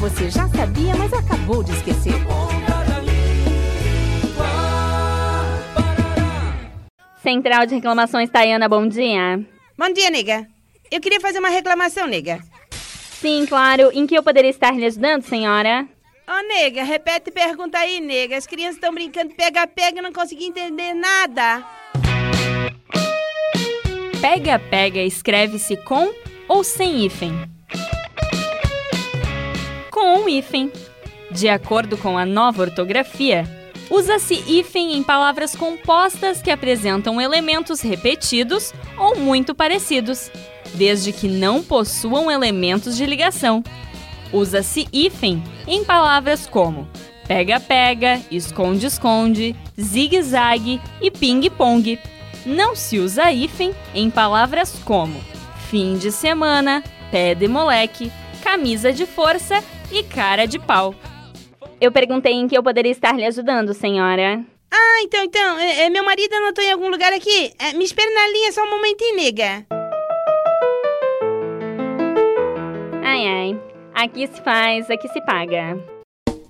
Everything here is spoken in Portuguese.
você já sabia, mas acabou de esquecer. Central de Reclamações, Tayana, bom dia. Bom dia, nega. Eu queria fazer uma reclamação, nega. Sim, claro. Em que eu poderia estar lhe ajudando, senhora? Ô, oh, nega, repete e pergunta aí, nega. As crianças estão brincando pega-pega e não consegui entender nada. Pega-pega escreve-se com ou sem hífen? Com um hífen. De acordo com a nova ortografia, usa-se hífen em palavras compostas que apresentam elementos repetidos ou muito parecidos, desde que não possuam elementos de ligação. Usa-se hífen em palavras como pega-pega, esconde-esconde, zigue-zague e ping-pong. Não se usa hífen em palavras como fim de semana, pé de moleque, camisa de força e cara de pau. Eu perguntei em que eu poderia estar lhe ajudando, senhora. Ah, então, então, é, é, meu marido anotou em algum lugar aqui. É, me espere na linha só um momentinho, nega. Ai, ai. Aqui se faz, aqui se paga.